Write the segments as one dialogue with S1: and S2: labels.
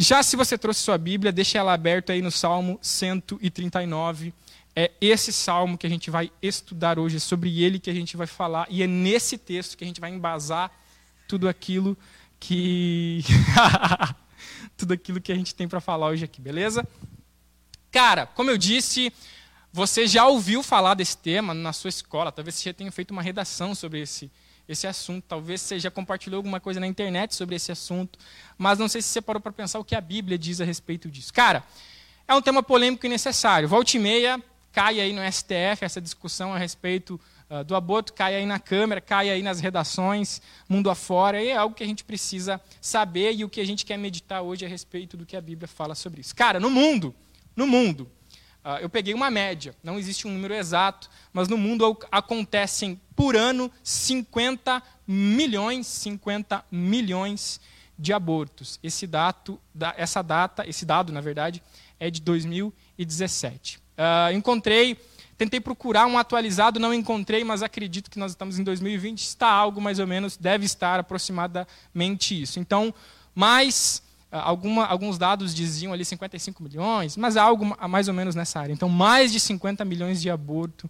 S1: Já se você trouxe sua Bíblia, deixe ela aberta aí no Salmo 139. É esse salmo que a gente vai estudar hoje, é sobre ele que a gente vai falar, e é nesse texto que a gente vai embasar tudo aquilo que tudo aquilo que a gente tem para falar hoje aqui, beleza? Cara, como eu disse, você já ouviu falar desse tema na sua escola, talvez você já tenha feito uma redação sobre esse esse assunto. Talvez você já compartilhou alguma coisa na internet sobre esse assunto, mas não sei se você parou para pensar o que a Bíblia diz a respeito disso. Cara, é um tema polêmico e necessário. Volte e meia, cai aí no STF essa discussão a respeito uh, do aborto, cai aí na Câmara, cai aí nas redações, mundo afora, e é algo que a gente precisa saber e o que a gente quer meditar hoje a respeito do que a Bíblia fala sobre isso. Cara, no mundo, no mundo, eu peguei uma média, não existe um número exato, mas no mundo acontecem por ano 50 milhões, 50 milhões de abortos. Esse dado, essa data, esse dado, na verdade, é de 2017. Uh, ah, encontrei, tentei procurar um atualizado, não encontrei, mas acredito que nós estamos em 2020, está algo mais ou menos, deve estar aproximadamente isso. Então, mais ah, Alguma, alguns dados diziam ali 55 milhões, mas algo mais ou menos nessa área. Então, mais de 50 milhões de aborto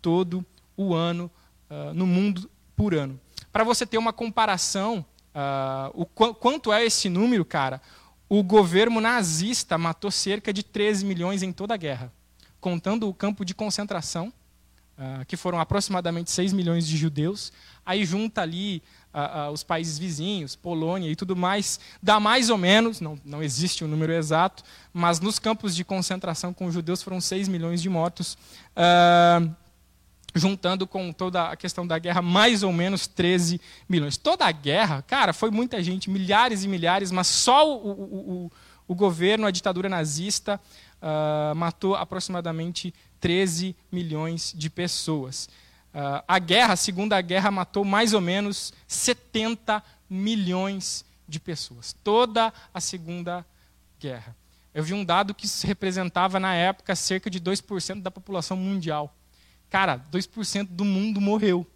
S1: todo o ano, uh, no mundo por ano. Para você ter uma comparação, uh, o qu quanto é esse número, cara, o governo nazista matou cerca de 13 milhões em toda a guerra, contando o campo de concentração, uh, que foram aproximadamente 6 milhões de judeus. Aí junta ali uh, uh, os países vizinhos, Polônia e tudo mais, dá mais ou menos, não, não existe um número exato, mas nos campos de concentração com os judeus foram 6 milhões de mortos. juntando com toda a questão da guerra, mais ou menos 13 milhões. Toda a guerra, cara, foi muita gente, milhares e milhares, mas só o, o, o, o governo, a ditadura nazista, matou aproximadamente 13 milhões de pessoas. Uh, a guerra, a Segunda Guerra, matou mais ou menos 70 milhões de pessoas. Toda a Segunda Guerra. Eu vi um dado que representava, na época, cerca de 2% da população mundial. Cara, 2% do mundo morreu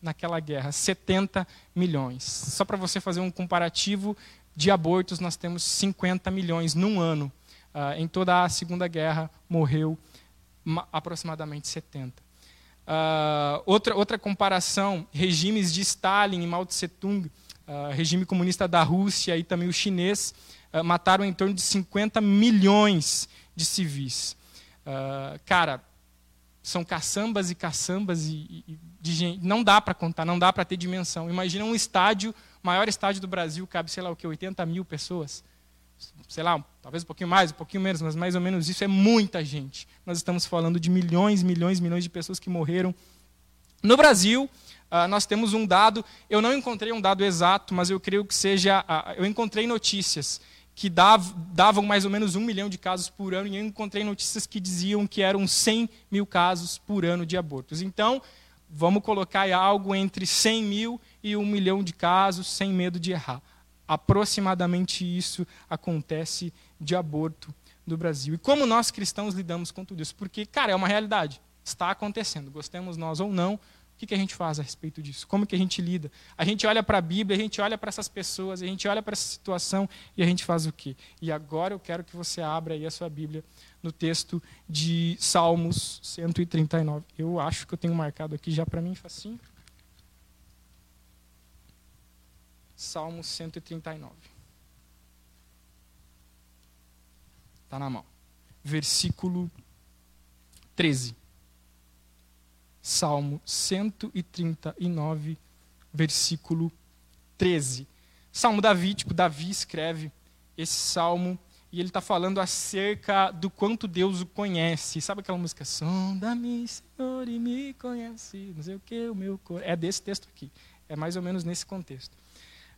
S1: naquela guerra. 70 milhões. Só para você fazer um comparativo de abortos, nós temos 50 milhões num ano. Uh, em toda a Segunda Guerra, morreu aproximadamente 70. Uh, outra, outra comparação, regimes de Stalin e Mao Tse-tung, uh, regime comunista da Rússia e também o chinês, uh, mataram em torno de 50 milhões de civis. cara, são caçambas e caçambas e, e de gente. Não dá para contar, não dá para ter dimensão. Imagina um estádio, maior estádio do Brasil, cabe, sei lá o que, 80 mil pessoas sei lá, talvez um pouquinho mais, um pouquinho menos, mas mais ou menos isso é muita gente. Nós estamos falando de milhões, milhões, milhões de pessoas que morreram. No Brasil, uh, nós temos um dado, eu não encontrei um dado exato, mas eu creio que seja, uh, eu encontrei notícias que dav, davam mais ou menos um milhão de casos por ano, e eu encontrei notícias que diziam que eram 100 mil casos por ano de abortos. Então, vamos colocar algo entre 100 mil e um milhão de casos, sem medo de errar aproximadamente isso acontece de aborto no Brasil. E como nós cristãos lidamos com tudo isso? Porque, cara, é uma realidade. Está acontecendo, gostemos nós ou não. O que, a gente faz a respeito disso? Como que a gente lida? A gente olha para a Bíblia, a gente olha para essas pessoas, a gente olha para essa situação e a gente faz o quê? E agora eu quero que você abra aí a sua Bíblia no texto de Salmos 139. Eu acho que eu tenho marcado aqui já para mim, facinho. Salmo 139. Está na mão. Versículo 13. Salmo 139, versículo 13. Salmo davídico, Davi escreve esse salmo e ele está falando acerca do quanto Deus o conhece. Sabe aquela música? Sonda-me, Senhor, e me conhece. Não sei o que, o meu É desse texto aqui. É mais ou menos nesse contexto.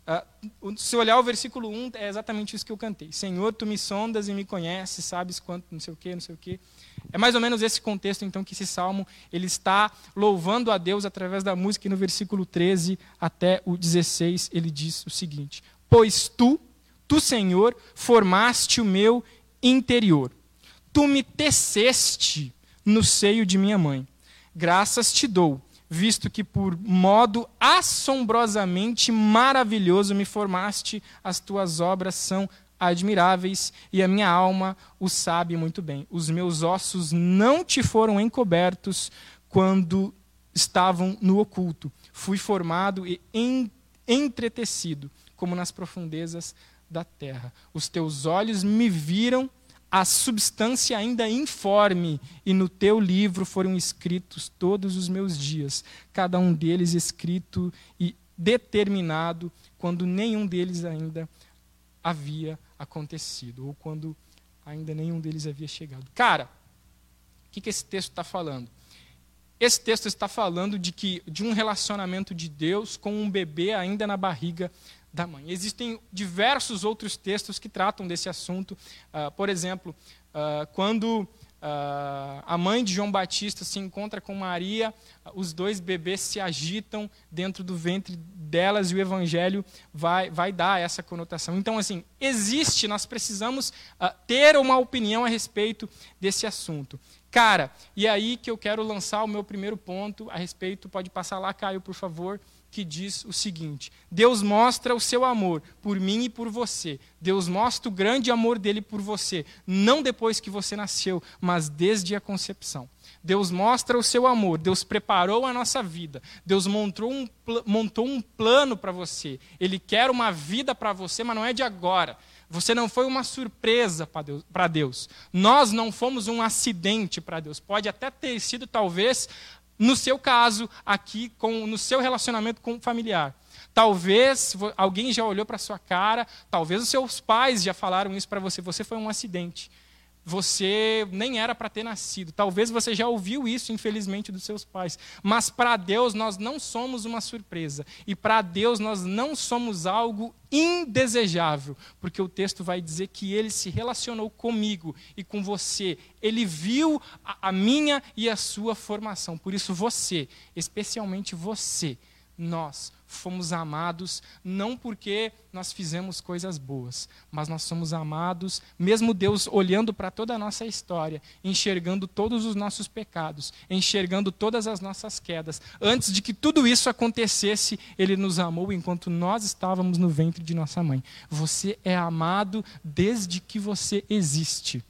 S1: Uh, se olhar o versículo 1, é exatamente isso que eu cantei. Senhor, tu me sondas e me conheces, sabes quanto, não sei o quê, não sei o quê. É mais ou menos esse contexto, então, que esse salmo ele está louvando a Deus através da música, e no versículo 13 até o 16 ele diz o seguinte: Pois tu, tu, Senhor, formaste o meu interior, tu me teceste no seio de minha mãe. Graças te dou visto que por modo assombrosamente maravilhoso me formaste, as tuas obras são admiráveis, e a minha alma o sabe muito bem. Os meus ossos não te foram encobertos quando estavam no oculto. Fui formado e entretecido, como nas profundezas da terra. Os teus olhos me viram a substância ainda informe, e no teu livro foram escritos todos os meus dias, cada um deles escrito e determinado, quando nenhum deles ainda havia acontecido, ou quando ainda nenhum deles havia chegado. Cara, o que, que esse texto está falando? Esse texto está falando de que de um relacionamento de Deus com um bebê ainda na barriga da mãe. Existem diversos outros textos que tratam desse assunto. Uh, por exemplo, uh, quando uh, a mãe de João Batista se encontra com Maria, os dois bebês se agitam dentro do ventre delas e o evangelho vai, vai dar essa conotação. Então, assim, existe, nós precisamos ter uma opinião a respeito desse assunto. Cara, e aí que eu quero lançar o meu primeiro ponto a respeito, pode passar lá, Caio, por favor que diz o seguinte: Deus mostra o seu amor por mim e por você. Deus mostra o grande amor dele por você, não depois que você nasceu, mas desde a concepção. Deus mostra o seu amor, Deus preparou a nossa vida, Deus montou um, montou um plano para você. Ele quer uma vida para você, mas não é de agora. Você não foi uma surpresa para Deus, Deus. Nós não fomos um acidente para Deus. Pode até ter sido, talvez, no seu caso, aqui, com, no seu relacionamento com o familiar. Talvez alguém já olhou para sua cara, talvez os seus pais já falaram isso para você, você foi um acidente. Você nem era para ter nascido. Talvez você já ouviu isso, infelizmente, dos seus pais. Mas para Deus nós não somos uma surpresa. E para Deus nós não somos algo indesejável. Porque o texto vai dizer que ele se relacionou comigo e com você. Ele viu a, a minha e a sua formação. Por isso, você, especialmente você, nós fomos amados não porque nós fizemos coisas boas, mas nós somos amados, mesmo Deus olhando para toda a nossa história, enxergando todos os nossos pecados, enxergando todas as nossas quedas. Antes de que tudo isso acontecesse, Ele nos amou enquanto nós estávamos no ventre de nossa mãe. Você é amado desde que você existe,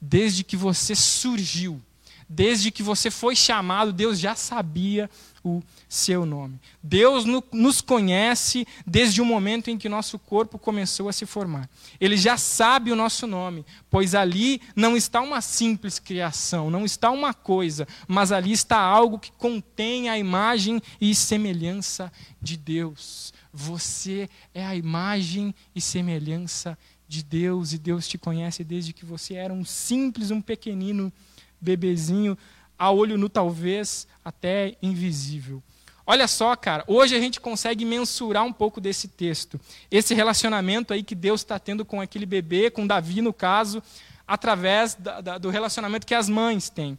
S1: desde que você surgiu. Desde que você foi chamado, Deus já sabia o seu nome. Deus nos conhece desde o momento em que nosso corpo começou a se formar. Ele já sabe o nosso nome, pois ali não está uma simples criação, não está uma coisa, mas ali está algo que contém a imagem e semelhança de Deus. Você é a imagem e semelhança de Deus, e Deus te conhece desde que você era um simples, um pequenino bebezinho, a olho nu talvez até invisível. Olha só, cara, hoje a gente consegue mensurar um pouco desse texto. Esse relacionamento aí que Deus está tendo com aquele bebê, com Davi no caso, através da, da, do relacionamento que as mães têm.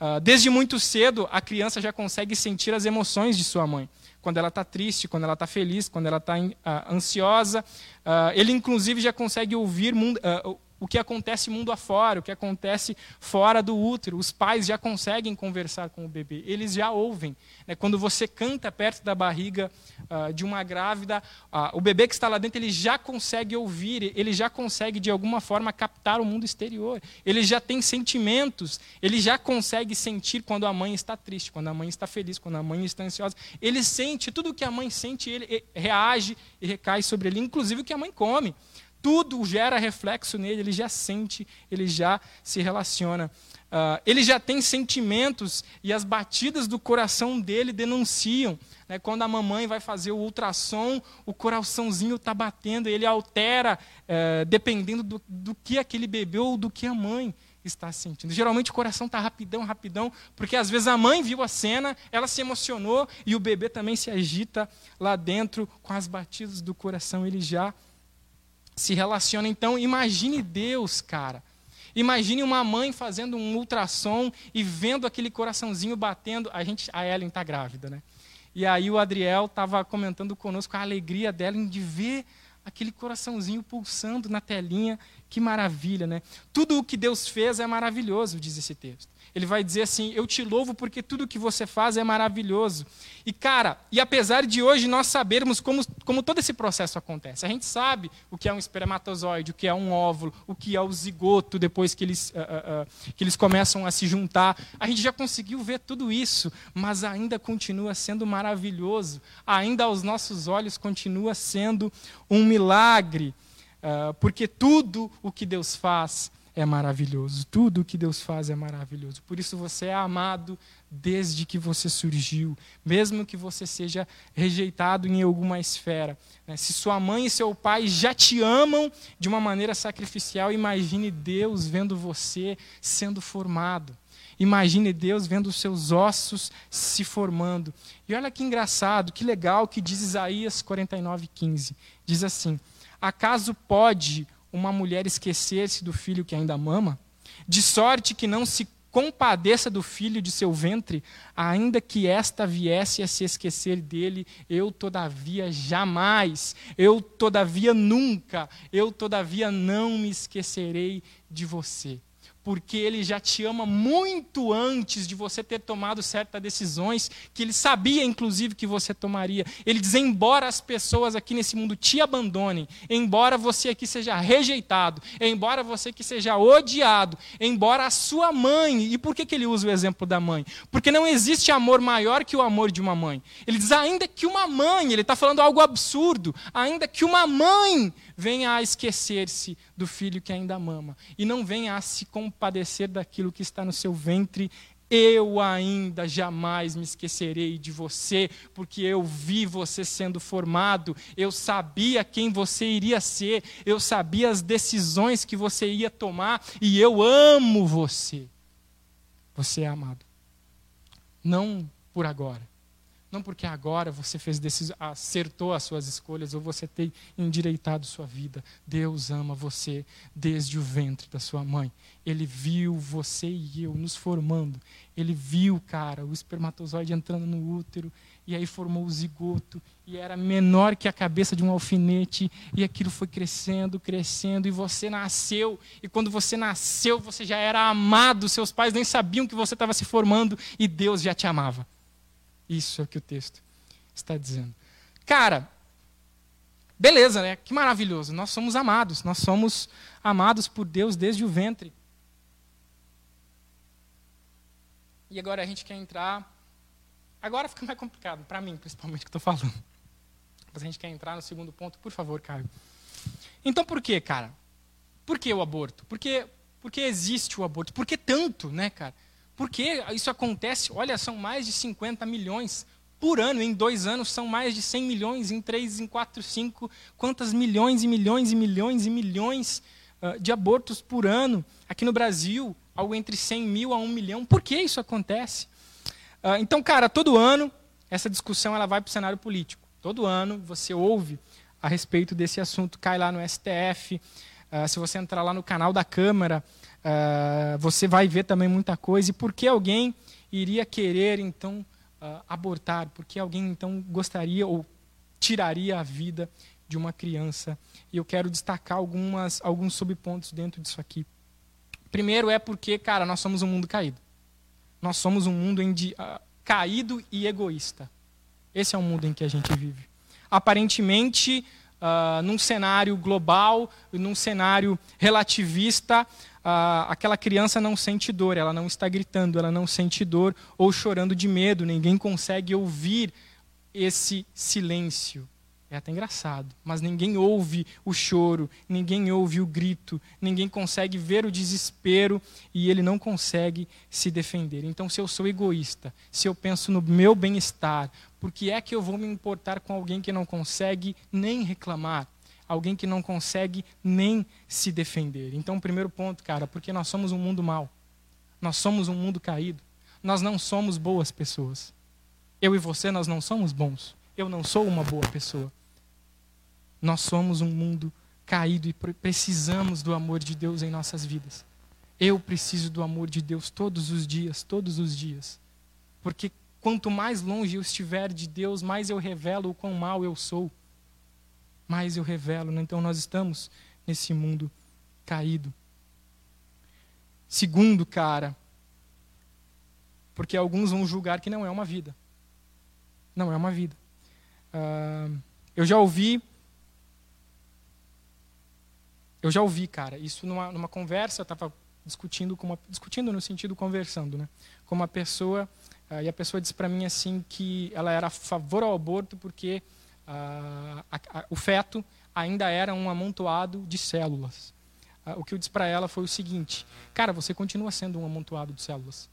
S1: Uh, desde muito cedo, a criança já consegue sentir as emoções de sua mãe. Quando ela está triste, quando ela está feliz, quando ela está uh, ansiosa. Uh, ele, inclusive, já consegue ouvir o que acontece mundo afora, o que acontece fora do útero. Os pais já conseguem conversar com o bebê, eles já ouvem. Né? Quando você canta perto da barriga uh, de uma grávida, uh, o bebê que está lá dentro ele já consegue ouvir, ele já consegue de alguma forma captar o mundo exterior. Ele já tem sentimentos, ele já consegue sentir quando a mãe está triste, quando a mãe está feliz, quando a mãe está ansiosa. Ele sente tudo o que a mãe sente, ele reage e recai sobre ele, inclusive o que a mãe come tudo gera reflexo nele, ele já sente, ele já se relaciona. Uh, ele já tem sentimentos e as batidas do coração dele denunciam. Né? Quando a mamãe vai fazer o ultrassom, o coraçãozinho está batendo, ele altera uh, dependendo do, do que aquele bebê ou do que a mãe está sentindo. Geralmente o coração está rapidão, rapidão, porque às vezes a mãe viu a cena, ela se emocionou e o bebê também se agita lá dentro com as batidas do coração, ele já se relaciona. Então, imagine Deus, cara. Imagine uma mãe fazendo um ultrassom e vendo aquele coraçãozinho batendo. A gente, a Ellen está grávida, né? E aí o Adriel estava comentando conosco a alegria dela de ver aquele coraçãozinho pulsando na telinha, que maravilha, né? Tudo o que Deus fez é maravilhoso, diz esse texto. Ele vai dizer assim: Eu te louvo porque tudo que você faz é maravilhoso. E, cara, e apesar de hoje nós sabermos como, como todo esse processo acontece, a gente sabe o que é um espermatozoide, o que é um óvulo, o que é o zigoto depois que eles, uh, uh, que eles começam a se juntar. A gente já conseguiu ver tudo isso, mas ainda continua sendo maravilhoso, ainda aos nossos olhos continua sendo um milagre. porque tudo o que Deus faz é maravilhoso. Tudo o que Deus faz é maravilhoso. Por isso você é amado desde que você surgiu, mesmo que você seja rejeitado em alguma esfera. Né? Se sua mãe e seu pai já te amam de uma maneira sacrificial, imagine Deus vendo você sendo formado. Imagine Deus vendo os seus ossos se formando. E olha que engraçado, que legal que diz Isaías 49:15. Diz assim: Acaso pode uma mulher esquecer-se do filho que ainda mama, de sorte que não se compadeça do filho de seu ventre, ainda que esta viesse a se esquecer dele, eu todavia jamais, eu todavia nunca, eu todavia não me esquecerei de você porque ele já te ama muito antes de você ter tomado certas decisões que ele sabia, inclusive, que você tomaria. Ele diz: embora as pessoas aqui nesse mundo te abandonem, embora você aqui seja rejeitado, embora você aqui seja odiado, embora a sua mãe. E por que, que ele usa o exemplo da mãe? Porque não existe amor maior que o amor de uma mãe. Ele diz: ainda que uma mãe, ele está falando algo absurdo, ainda que uma mãe venha a esquecer-se do filho que ainda mama e não venha a se compadecer daquilo que está no seu ventre, eu ainda jamais me esquecerei de você, porque eu vi você sendo formado, eu sabia quem você iria ser, eu sabia as decisões que você ia tomar e eu amo você. Você é amado. Não por agora, não porque agora você fez decis... acertou as suas escolhas ou você tem endireitado sua vida. Deus ama você desde o ventre da sua mãe. Ele viu você e eu nos formando. Ele viu, cara, o espermatozoide entrando no útero e aí formou o zigoto e era menor que a cabeça de um alfinete e aquilo foi crescendo, crescendo e você nasceu e quando você nasceu você já era amado, seus pais nem sabiam que você estava se formando e Deus já te amava. Isso é o que o texto está dizendo. Cara, beleza, né? Que maravilhoso. Nós somos amados. Nós somos amados por Deus desde o ventre. E agora a gente quer entrar. Agora fica mais complicado, para mim, principalmente, que estou falando. Mas a gente quer entrar no segundo ponto, por favor, Caio. Então, por que, cara? Por que o aborto? Por que, por que existe o aborto? Por que tanto, né, cara? Por que isso acontece? Olha, são mais de 50 milhões por ano. Em dois anos são mais de 100 milhões. Em três, em quatro, cinco. Quantas milhões e milhões e milhões e milhões uh, de abortos por ano? Aqui no Brasil, algo entre 100 mil a 1 milhão. Por que isso acontece? Uh, então, cara, todo ano essa discussão ela vai para o cenário político. Todo ano você ouve a respeito desse assunto. Cai lá no STF. Uh, ah, se você entrar lá no canal da Câmara, Uh, você vai ver também muita coisa. E por que alguém iria querer, então, uh, abortar? Por que alguém, então, gostaria ou tiraria a vida de uma criança? E eu quero destacar algumas, alguns subpontos dentro disso aqui. Primeiro é porque, cara, nós somos um mundo caído. Nós somos um mundo em de, uh, caído e egoísta. Esse é o mundo em que a gente vive. Aparentemente, uh, num cenário global, num cenário relativista, ah, aquela criança não sente dor, ela não está gritando, ela não sente dor ou chorando de medo, ninguém consegue ouvir esse silêncio. É até engraçado, mas ninguém ouve o choro, ninguém ouve o grito, ninguém consegue ver o desespero e ele não consegue se defender. Então, se eu sou egoísta, se eu penso no meu bem-estar, por que é que eu vou me importar com alguém que não consegue nem reclamar? alguém que não consegue nem se defender. Então, primeiro ponto, cara, porque nós somos um mundo mau. Nós somos um mundo caído. Nós não somos boas pessoas. Eu e você, nós não somos bons. Eu não sou uma boa pessoa. Nós somos um mundo caído e precisamos do amor de Deus em nossas vidas. Eu preciso do amor de Deus todos os dias, todos os dias. Porque quanto mais longe eu estiver de Deus, mais eu revelo o quão mal eu sou. mais eu revelo. Né? Então nós estamos nesse mundo caído. Segundo, cara, porque alguns vão julgar que não é uma vida. Não é uma vida. Eu já ouvi. Eu já ouvi, cara, isso numa, numa conversa, eu estava discutindo, com uma, discutindo no sentido conversando, né? Com uma pessoa, uh, e a pessoa disse para mim assim que ela era a favor ao aborto porque uh, a, a, o feto ainda era um amontoado de células. o que eu disse para ela foi o seguinte: cara, você continua sendo um amontoado de células.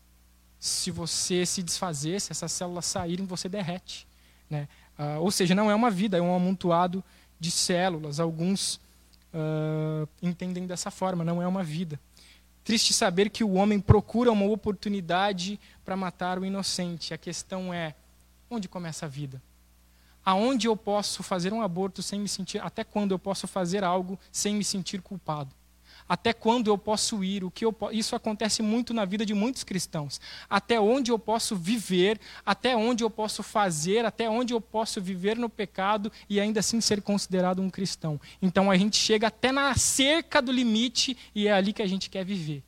S1: Se você se desfazer, se essas células saírem, você derrete. Né? Uh, ou seja, não é uma vida, é um amontoado de células. Alguns uh, entendem dessa forma, não é uma vida. Triste saber que o homem procura uma oportunidade para matar o inocente. A questão é: onde começa a vida? Aonde eu posso fazer um aborto sem me sentir. Até quando eu posso fazer algo sem me sentir culpado? Até quando eu posso ir? O que eu, isso acontece muito na vida de muitos cristãos. Até onde eu posso viver? Até onde eu posso fazer? Até onde eu posso viver no pecado e ainda assim ser considerado um cristão? Então a gente chega até na cerca do limite e é ali que a gente quer viver.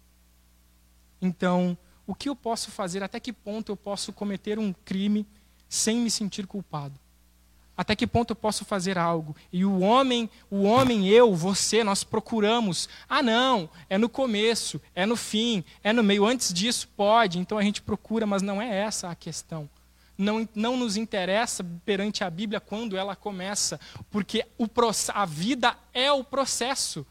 S1: Então, o que eu posso fazer? Até que ponto eu posso cometer um crime sem me sentir culpado? Até que ponto eu posso fazer algo? E o homem, o homem, eu, você, nós procuramos. Ah, não, é no começo, é no fim, é no meio. Antes disso, pode. Então a gente procura, mas não é essa a questão. Não, não nos interessa perante a Bíblia quando ela começa, porque o, a vida é o processo.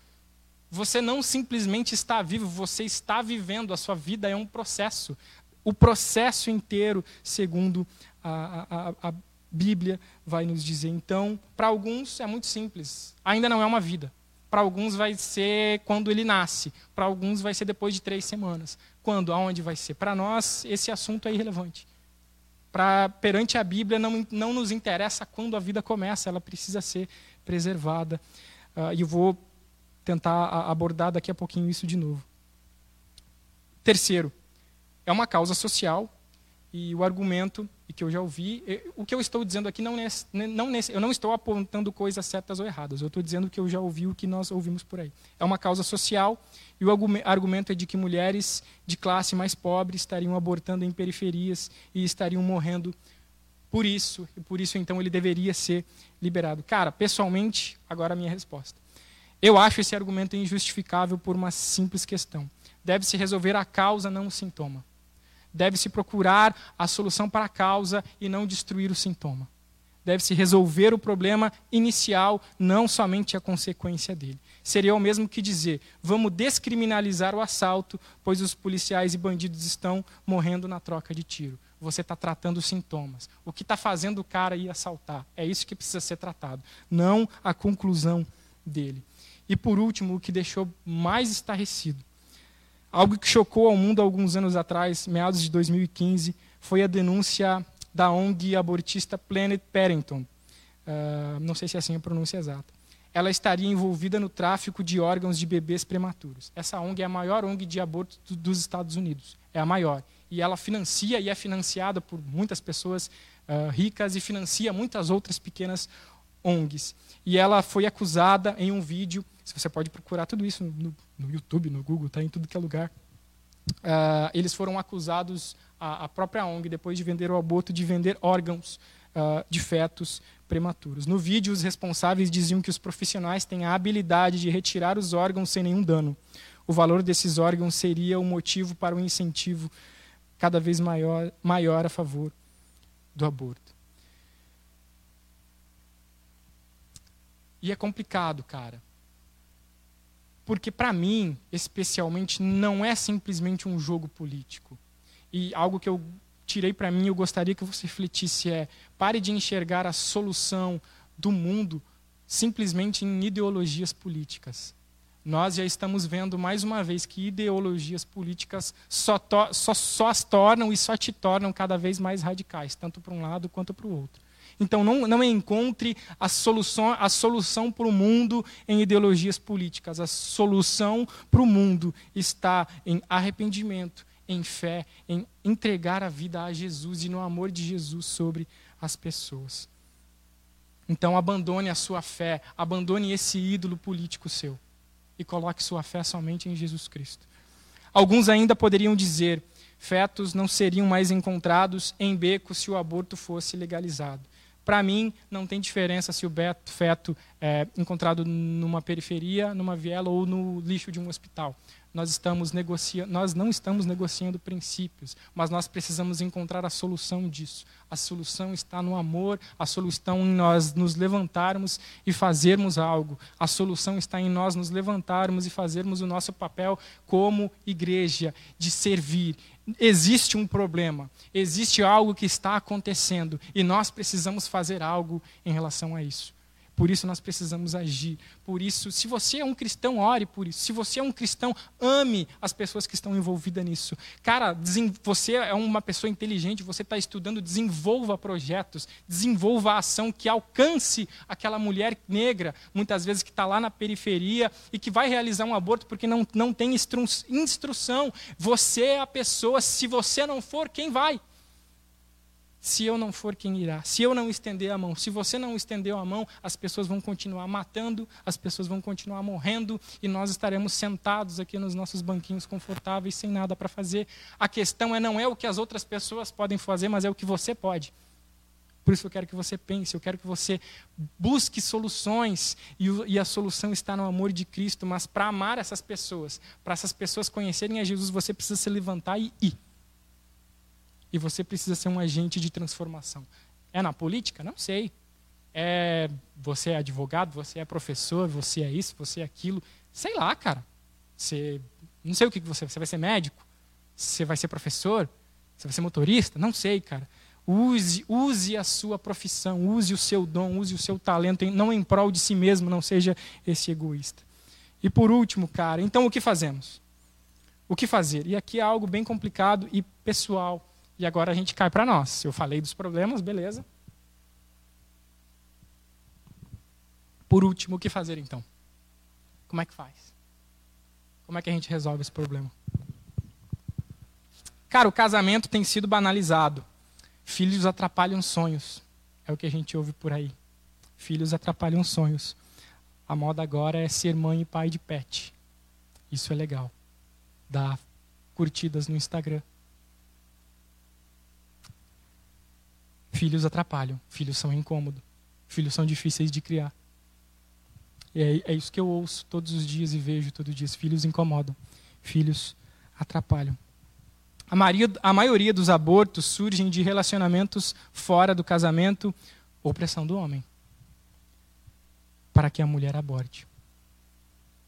S1: Você não simplesmente está vivo, você está vivendo. A sua vida é um processo. O processo inteiro, segundo a, a, a Bíblia vai nos dizer. Então, para alguns é muito simples. Ainda não é uma vida. Para alguns vai ser quando ele nasce. Para alguns vai ser depois de três semanas. Quando? Aonde vai ser? Para nós, esse assunto é irrelevante. Pra, perante a Bíblia, não, não nos interessa quando a vida começa, ela precisa ser preservada. Uh, e eu vou tentar abordar daqui a pouquinho isso de novo. Terceiro, é uma causa social e o argumento e que eu já ouvi, o que eu estou dizendo aqui não, nesse, não nesse, eu não estou apontando coisas certas ou erradas. Eu estou dizendo que eu já ouvi o que nós ouvimos por aí. É uma causa social e o argumento é de que mulheres de classe mais pobre estariam abortando em periferias e estariam morrendo por isso e por isso então ele deveria ser liberado. Cara, pessoalmente, agora a minha resposta. Eu acho esse argumento injustificável por uma simples questão. Deve-se resolver a causa, não o sintoma deve-se procurar a solução para a causa e não destruir o sintoma. Deve-se resolver o problema inicial, não somente a consequência dele. Seria o mesmo que dizer: vamos descriminalizar o assalto, pois os policiais e bandidos estão morrendo na troca de tiro. Você está tratando os sintomas. O que está fazendo o cara ir assaltar? É isso que precisa ser tratado, não a conclusão dele. E por último, o que deixou mais estarrecido Algo que chocou ao mundo alguns anos atrás, meados de 2015, foi a denúncia da ONG abortista Planet Parenting. Uh, não sei se é assim a pronúncia exata. Ela estaria envolvida no tráfico de órgãos de bebês prematuros. Essa ONG é a maior ONG de aborto dos Estados Unidos. É a maior. E ela financia e é financiada por muitas pessoas uh, ricas e financia muitas outras pequenas ONGs. E ela foi acusada em um vídeo, se você pode procurar tudo isso no, no YouTube, no Google, está em tudo que é lugar. Uh, eles foram acusados, a, a, própria ONG, depois de vender o aborto, de vender órgãos uh, de fetos prematuros. No vídeo, os responsáveis diziam que os profissionais têm a habilidade de retirar os órgãos sem nenhum dano. O valor desses órgãos seria o motivo para um incentivo cada vez maior, maior a favor do aborto. E é complicado, cara. Porque, para mim, especialmente, não é simplesmente um jogo político. E algo que eu tirei para mim, eu gostaria que você refletisse é: pare de enxergar a solução do mundo simplesmente em ideologias políticas. Nós já estamos vendo mais uma vez que ideologias políticas só, só, só as tornam e só te tornam cada vez mais radicais, tanto para um lado quanto para o outro. Então não, não encontre a solução, a solução para o mundo em ideologias políticas. A solução para o mundo está em arrependimento, em fé, em entregar a vida a Jesus e no amor de Jesus sobre as pessoas. Então abandone a sua fé, abandone esse ídolo político seu e coloque sua fé somente em Jesus Cristo. Alguns ainda poderiam dizer: fetos não seriam mais encontrados em becos se o aborto fosse legalizado. Para mim, não tem diferença se o feto é encontrado numa periferia, numa viela ou no lixo de um hospital nós, estamos negociando, nós não estamos negociando princípios, mas nós precisamos encontrar a solução disso. A solução está no amor, a solução em nós nos levantarmos e fazermos algo. A solução está em nós nos levantarmos e fazermos o nosso papel como igreja, de servir. Existe um problema, existe algo que está acontecendo e nós precisamos fazer algo em relação a isso. Por isso nós precisamos agir. Por isso, se você é um cristão, ore por isso. Se você é um cristão, ame as pessoas que estão envolvidas nisso. Cara, você é uma pessoa inteligente, você está estudando, desenvolva projetos, desenvolva a ação que alcance aquela mulher negra, muitas vezes que está lá na periferia e que vai realizar um aborto porque não, não tem instru instrução. Você é a pessoa, se você não for, quem vai? Se eu não for quem irá, se eu não estender a mão, se você não estendeu a mão, as pessoas vão continuar matando, as pessoas vão continuar morrendo e nós estaremos sentados aqui nos nossos banquinhos confortáveis sem nada para fazer. A questão é não é o que as outras pessoas podem fazer, mas é o que você pode. Por isso eu quero que você pense, eu quero que você busque soluções e, e a solução está no amor de Cristo, mas para amar essas pessoas, para essas pessoas conhecerem a Jesus, você precisa se levantar e ir. E você precisa ser um agente de transformação. É na política? Não sei. É, você é advogado, você é professor, você é isso, você é aquilo. Sei lá, cara. Você, não sei o que você Você vai ser médico? Você vai ser professor? Você vai ser motorista? Não sei, cara. Use, use a sua profissão, use o seu dom, use o seu talento, não em prol de si mesmo, não seja esse egoísta. E por último, cara, então o que fazemos? O que fazer? E aqui é algo bem complicado e pessoal. E agora a gente cai para nós. Eu falei dos problemas, beleza. Por último, o que fazer então? Como é que faz? Como é que a gente resolve esse problema? Cara, o casamento tem sido banalizado. Filhos atrapalham sonhos. É o que a gente ouve por aí. Filhos atrapalham sonhos. A moda agora é ser mãe e pai de pet. Isso é legal. Dá curtidas no Instagram. Filhos atrapalham, filhos são incômodos, filhos são difíceis de criar. E é, é isso que eu ouço todos os dias e vejo todos os dias. Filhos incomodam, filhos atrapalham. A maioria, a maioria dos abortos surgem de relacionamentos fora do casamento ou pressão do homem para que a mulher aborte.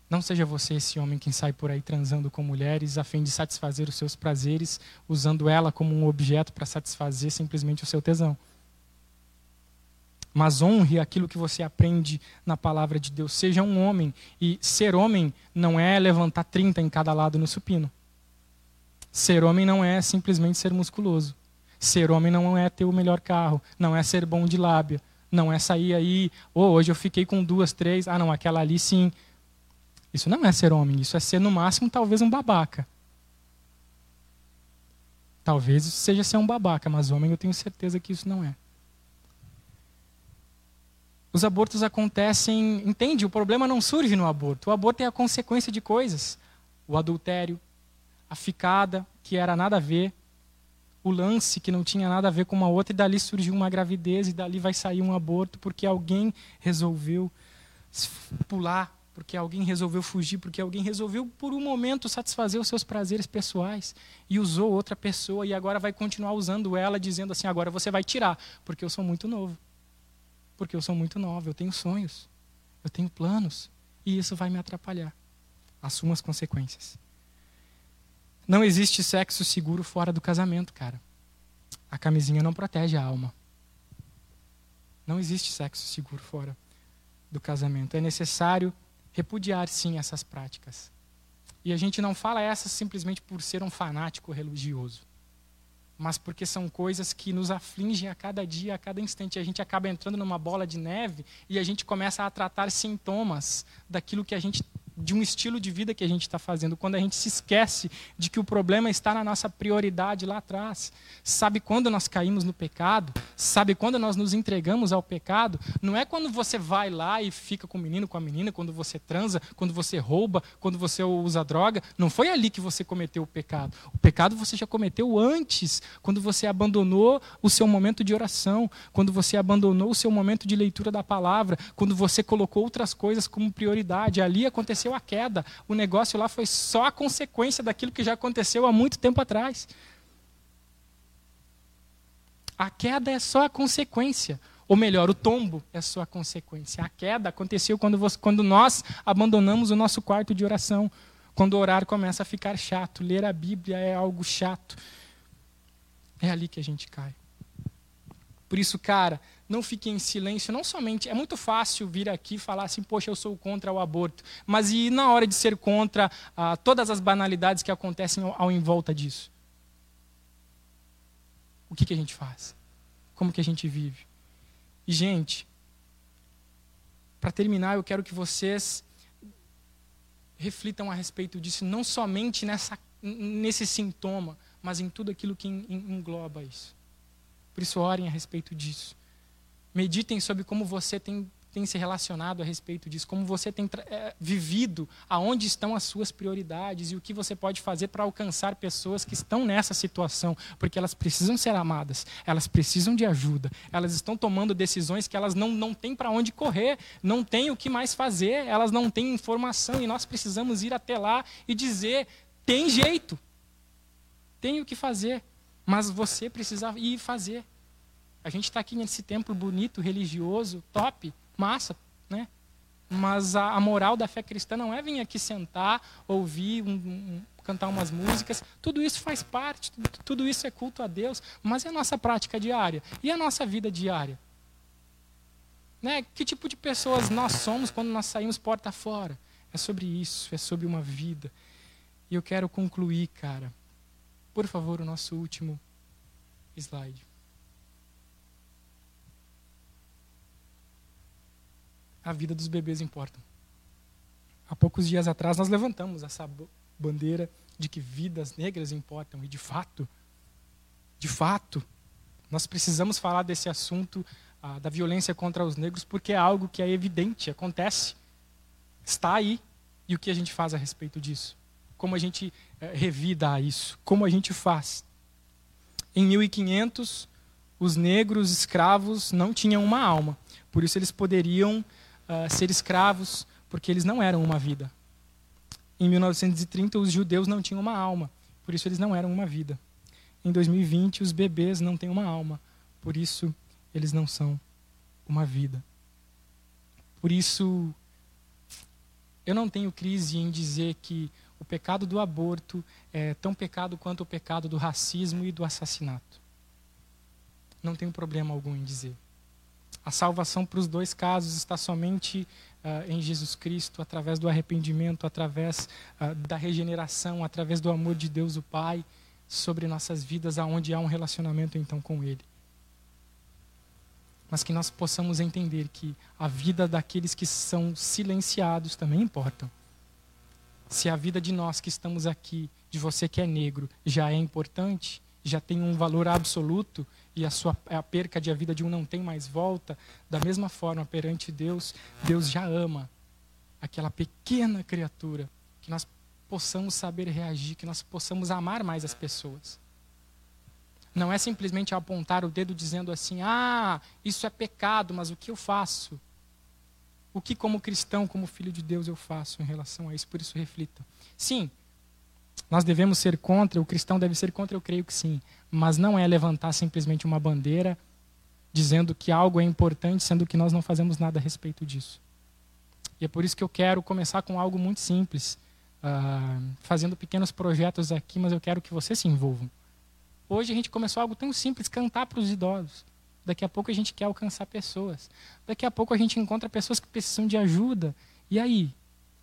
S1: Não seja você esse homem que sai por aí transando com mulheres a fim de satisfazer os seus prazeres, usando ela como um objeto para satisfazer simplesmente o seu tesão. Mas honre aquilo que você aprende na palavra de Deus. Seja um homem. E ser homem não é levantar 30 em cada lado no supino. Ser homem não é simplesmente ser musculoso. Ser homem não é ter o melhor carro. Não é ser bom de lábia. Não é sair aí, oh, hoje eu fiquei com duas, três. Ah, não, aquela ali sim. Isso não é ser homem, isso é ser, no máximo, talvez um babaca. Talvez isso seja ser um babaca, mas homem eu tenho certeza que isso não é. Os abortos acontecem, entende? O problema não surge no aborto. O aborto é a consequência de coisas. O adultério, a ficada, que era nada a ver, o lance, que não tinha nada a ver com uma outra, e dali surgiu uma gravidez, e dali vai sair um aborto, porque alguém resolveu pular porque alguém resolveu fugir, porque alguém resolveu por um momento satisfazer os seus prazeres pessoais e usou outra pessoa e agora vai continuar usando ela dizendo assim: agora você vai tirar, porque eu sou muito novo. Porque eu sou muito nova, eu tenho sonhos, eu tenho planos e isso vai me atrapalhar. Assuma as consequências. Não existe sexo seguro fora do casamento, cara. A camisinha não protege a alma. Não existe sexo seguro fora do casamento. É necessário repudiar sim essas práticas. E a gente não fala essas simplesmente por ser um fanático religioso, mas porque são coisas que nos afligem a cada dia, a cada instante. A gente acaba entrando numa bola de neve e a gente começa a tratar sintomas daquilo que a gente de um estilo de vida que a gente está fazendo, quando a gente se esquece de que o problema está na nossa prioridade lá atrás. Sabe quando nós caímos no pecado? Sabe quando nós nos entregamos ao pecado? Não é quando você vai lá e fica com o menino, com a menina, quando você transa, quando você rouba, quando você usa droga. Não foi ali que você cometeu o pecado. O pecado você já cometeu antes, quando você abandonou o seu momento de oração, quando você abandonou o seu momento de leitura da palavra, quando você colocou outras coisas como prioridade. Ali aconteceu a queda. O negócio lá foi só a consequência daquilo que já aconteceu há muito tempo atrás. A queda é só a consequência. Ou melhor, o tombo é só a consequência. A queda aconteceu quando, você, quando nós abandonamos o nosso quarto de oração. Quando orar começa a ficar chato. Ler a Bíblia é algo chato. É ali que a gente cai. Por isso, cara, não fique em silêncio. Não somente. É muito fácil vir aqui e falar assim, poxa, eu sou contra o aborto. Mas e na hora de ser contra ah, todas as banalidades que acontecem ao, ao em volta disso? o que, que a gente faz? Como que a gente vive? E, gente, para terminar, eu quero que vocês reflitam a respeito disso, não somente nessa, nesse sintoma, mas em tudo aquilo que engloba isso. Por isso, orem a respeito disso. Meditem sobre como você tem tem se relacionado a respeito disso, como você tem é, vivido, aonde estão as suas prioridades e o que você pode fazer para alcançar pessoas que estão nessa situação, porque elas precisam ser amadas, elas precisam de ajuda, elas estão tomando decisões que elas não, não têm para onde correr, não têm o que mais fazer, elas não têm informação e nós precisamos ir até lá e dizer: tem jeito, tem o que fazer, mas você precisa ir fazer. A gente está aqui nesse templo bonito, religioso, top massa, né? Mas a, a, moral da fé cristã não é vir aqui sentar, ouvir, um, um, cantar umas músicas. Tudo isso faz parte, tudo, tudo isso é culto a Deus, mas é a nossa prática diária e a nossa vida diária. Né? Que tipo de pessoas nós somos quando nós saímos porta fora? É sobre isso, é sobre uma vida. E eu quero concluir, cara. Por favor, o nosso último slide. A vida dos bebês importa. Há poucos dias atrás nós levantamos essa bandeira de que vidas negras importam e de fato, de fato, nós precisamos falar desse assunto ah, da violência contra os negros porque é algo que é evidente, acontece, está aí e o que a gente faz a respeito disso? Como a gente eh, revida isso? Como a gente faz? Em 1500, os negros escravos não tinham uma alma, por isso eles poderiam uh, ser escravos, porque eles não eram uma vida. Em 1930, os judeus não tinham uma alma, por isso eles não eram uma vida. Em 2020, os bebês não têm uma alma, por isso eles não são uma vida. Por isso, eu não tenho crise em dizer que o pecado do aborto é tão pecado quanto o pecado do racismo e do assassinato. Não tenho problema algum em dizer. A salvação para os dois casos está somente uh, em Jesus Cristo, através do arrependimento, através uh, da regeneração, através do amor de Deus o Pai sobre nossas vidas, aonde há um relacionamento então com Ele. Mas que nós possamos entender que a vida daqueles que são silenciados também importa. Se a vida de nós que estamos aqui, de você que é negro, já é importante, já tem um valor absoluto, e a, sua, a perca de a vida de um não tem mais volta, da mesma forma, perante Deus, Deus já ama aquela pequena criatura, que nós possamos saber reagir, que nós possamos amar mais as pessoas. Não é simplesmente apontar o dedo dizendo assim: ah, isso é pecado, mas o que eu faço? O que, como cristão, como filho de Deus, eu faço em relação a isso? Por isso, reflita. Sim, nós devemos ser contra, o cristão deve ser contra, eu creio que sim mas não é levantar simplesmente uma bandeira dizendo que algo é importante, sendo que nós não fazemos nada a respeito disso. E é por isso que eu quero começar com algo muito simples, uh, fazendo pequenos projetos aqui, mas eu quero que vocês se envolvam. Hoje a gente começou algo tão simples, cantar para os idosos. Daqui a pouco a gente quer alcançar pessoas. Daqui a pouco a gente encontra pessoas que precisam de ajuda. E aí?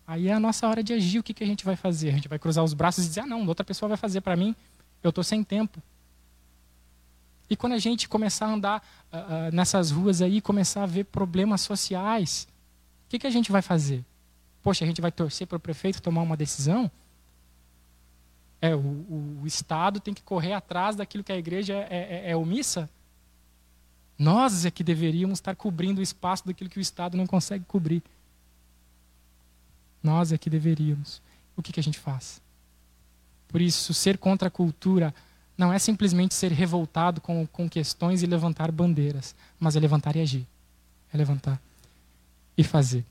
S1: Aí é a nossa hora de agir. O que, que a gente vai fazer? A gente vai cruzar os braços e dizer: ah, não, outra pessoa vai fazer para mim. Eu estou sem tempo. E quando a gente começar a andar uh, uh, nessas ruas aí, começar a ver problemas sociais, o que, que a gente vai fazer? poxa, a gente vai torcer para o prefeito tomar uma decisão? É, o, o, Estado tem que correr atrás daquilo que a igreja é, é, é omissa? Nós é que deveríamos estar cobrindo o espaço daquilo que o Estado não consegue cobrir. Nós é que deveríamos. O que, que a gente faz? Por isso, ser contra a cultura não é simplesmente ser revoltado com, com questões e levantar bandeiras, mas é levantar e agir. É levantar e fazer.